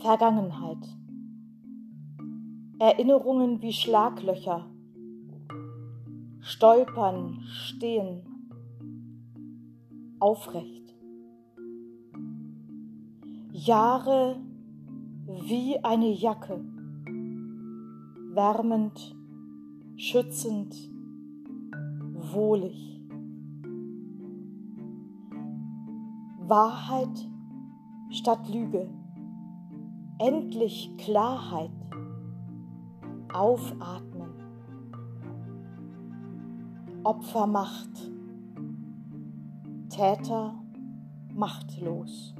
Vergangenheit. Erinnerungen wie Schlaglöcher, stolpern, stehen, aufrecht. Jahre wie eine Jacke, wärmend, schützend, wohlig. Wahrheit statt Lüge, endlich Klarheit, aufatmen, Opfermacht, Täter machtlos.